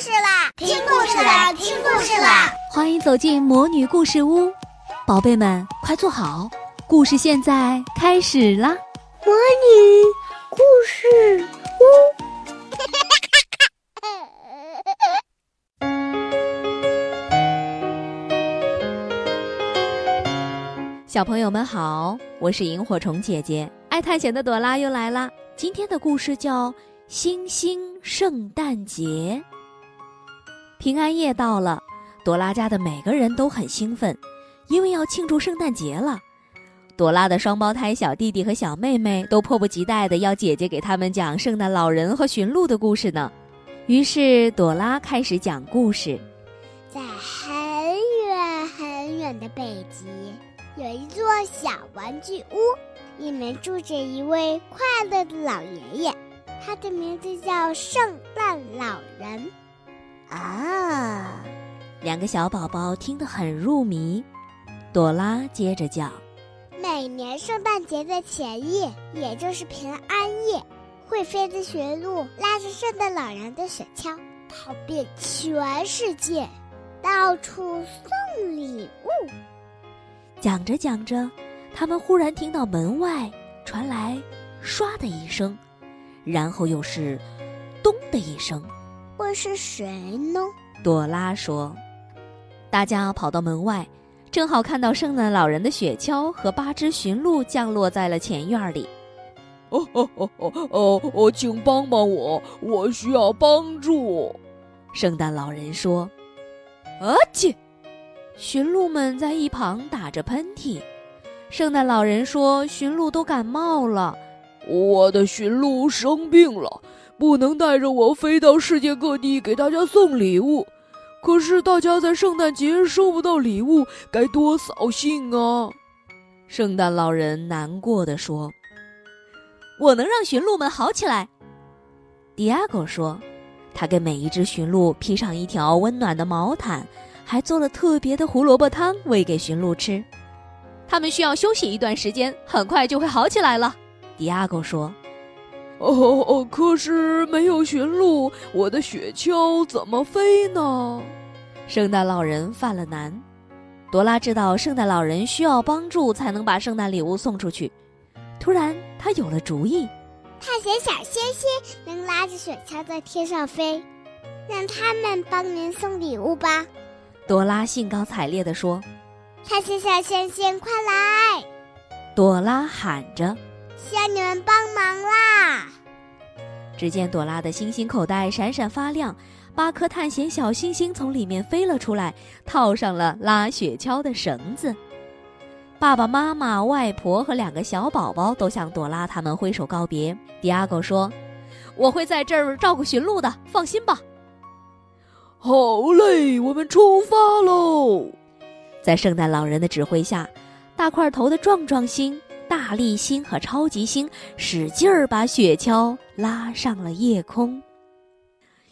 事啦！听故事啦！听故事啦！欢迎走进魔女故事屋，宝贝们快坐好，故事现在开始啦！魔女故事屋。小朋友们好，我是萤火虫姐姐，爱探险的朵拉又来啦。今天的故事叫《星星圣诞节》。平安夜到了，朵拉家的每个人都很兴奋，因为要庆祝圣诞节了。朵拉的双胞胎小弟弟和小妹妹都迫不及待的要姐姐给他们讲圣诞老人和驯鹿的故事呢。于是朵拉开始讲故事。在很远很远的北极，有一座小玩具屋。里面住着一位快乐的老爷爷，他的名字叫圣诞老人。啊，两个小宝宝听得很入迷。朵拉接着讲：每年圣诞节的前夜，也就是平安夜，会飞的驯鹿拉着圣诞老人的雪橇，跑遍全世界，到处送礼物。讲着讲着。他们忽然听到门外传来“唰”的一声，然后又是“咚”的一声。会是谁呢？朵拉说。大家跑到门外，正好看到圣诞老人的雪橇和八只驯鹿降落在了前院里。哦哦哦哦哦哦！请帮帮我，我需要帮助。圣诞老人说：“啊切！”驯鹿们在一旁打着喷嚏。圣诞老人说：“驯鹿都感冒了，我的驯鹿生病了，不能带着我飞到世界各地给大家送礼物。可是大家在圣诞节收不到礼物，该多扫兴啊！”圣诞老人难过的说：“我能让驯鹿们好起来。”迪亚狗说：“他给每一只驯鹿披上一条温暖的毛毯，还做了特别的胡萝卜汤喂给驯鹿吃。”他们需要休息一段时间，很快就会好起来了。迪亚狗说：“哦哦，可是没有驯鹿，我的雪橇怎么飞呢？”圣诞老人犯了难。朵拉知道圣诞老人需要帮助才能把圣诞礼物送出去。突然，他有了主意：探险小星星能拉着雪橇在天上飞，让他们帮您送礼物吧。朵拉兴高采烈地说。探险小星星，快来！朵拉喊着：“需要你们帮忙啦！”只见朵拉的星星口袋闪闪发亮，八颗探险小星星从里面飞了出来，套上了拉雪橇的绳子。爸爸妈妈、外婆和两个小宝宝都向朵拉他们挥手告别。迪亚狗说：“我会在这儿照顾驯鹿的，放心吧。”好嘞，我们出发喽！在圣诞老人的指挥下，大块头的壮壮星、大力星和超级星使劲儿把雪橇拉上了夜空。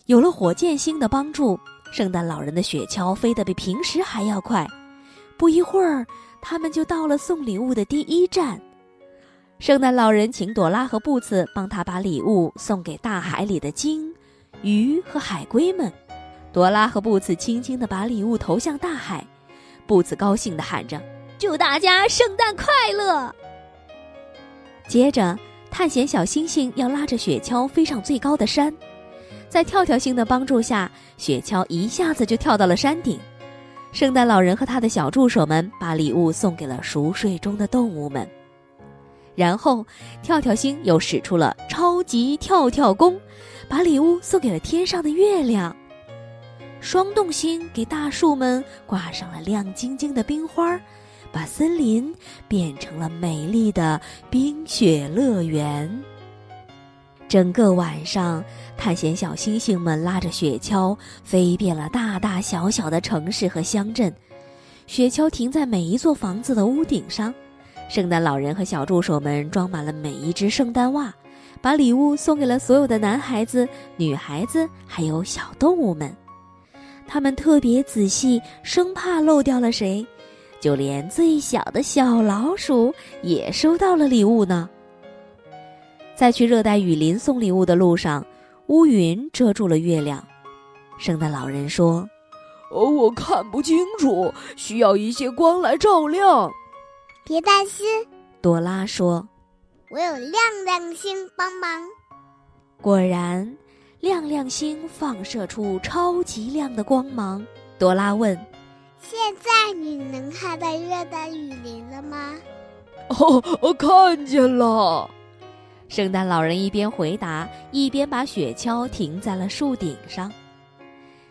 有了火箭星的帮助，圣诞老人的雪橇飞得比平时还要快。不一会儿，他们就到了送礼物的第一站。圣诞老人请朵拉和布茨帮他把礼物送给大海里的鲸、鱼和海龟们。朵拉和布茨轻轻地把礼物投向大海。布茨高兴地喊着：“祝大家圣诞快乐！”接着，探险小星星要拉着雪橇飞上最高的山，在跳跳星的帮助下，雪橇一下子就跳到了山顶。圣诞老人和他的小助手们把礼物送给了熟睡中的动物们，然后跳跳星又使出了超级跳跳功，把礼物送给了天上的月亮。双洞星给大树们挂上了亮晶晶的冰花，把森林变成了美丽的冰雪乐园。整个晚上，探险小星星们拉着雪橇飞遍了大大小小的城市和乡镇。雪橇停在每一座房子的屋顶上，圣诞老人和小助手们装满了每一只圣诞袜，把礼物送给了所有的男孩子、女孩子，还有小动物们。他们特别仔细，生怕漏掉了谁，就连最小的小老鼠也收到了礼物呢。在去热带雨林送礼物的路上，乌云遮住了月亮。圣诞老人说：“哦，我看不清楚，需要一些光来照亮。”别担心，朵拉说：“我有亮亮星帮忙。”果然，亮亮星放射出超级亮的光芒。朵拉问：“现在你能看到热带雨林了吗？”“哦，我看见了。”圣诞老人一边回答，一边把雪橇停在了树顶上。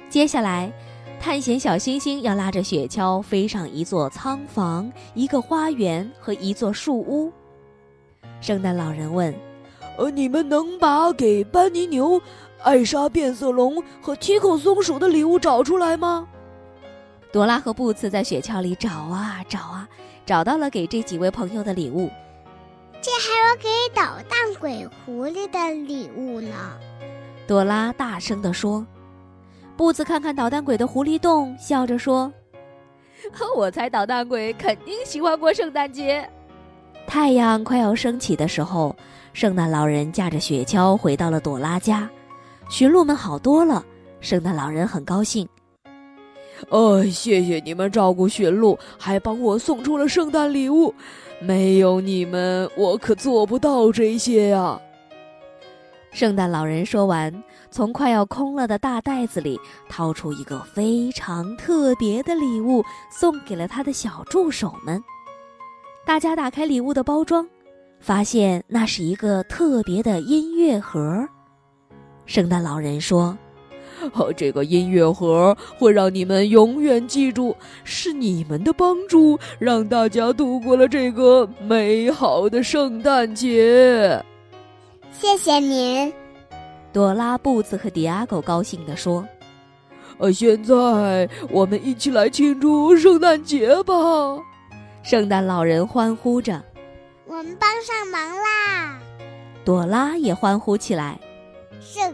接下来，探险小星星要拉着雪橇飞上一座仓房、一个花园和一座树屋。圣诞老人问：“呃，你们能把给班尼牛、艾莎变色龙和提口松鼠的礼物找出来吗？”朵拉和布茨在雪橇里找啊找啊，找到了给这几位朋友的礼物。这还有给捣蛋鬼狐狸的礼物呢，朵拉大声地说。布茨看看捣蛋鬼的狐狸洞，笑着说：“我猜捣蛋鬼肯定喜欢过圣诞节。”太阳快要升起的时候，圣诞老人驾着雪橇回到了朵拉家，驯鹿们好多了，圣诞老人很高兴。哦，谢谢你们照顾驯鹿，还帮我送出了圣诞礼物。没有你们，我可做不到这些呀！圣诞老人说完，从快要空了的大袋子里掏出一个非常特别的礼物，送给了他的小助手们。大家打开礼物的包装，发现那是一个特别的音乐盒。圣诞老人说。哦，这个音乐盒会让你们永远记住，是你们的帮助让大家度过了这个美好的圣诞节。谢谢您，朵拉、布子和迪亚狗高兴地说：“呃，现在我们一起来庆祝圣诞节吧！”圣诞老人欢呼着：“我们帮上忙啦！”朵拉也欢呼起来：“圣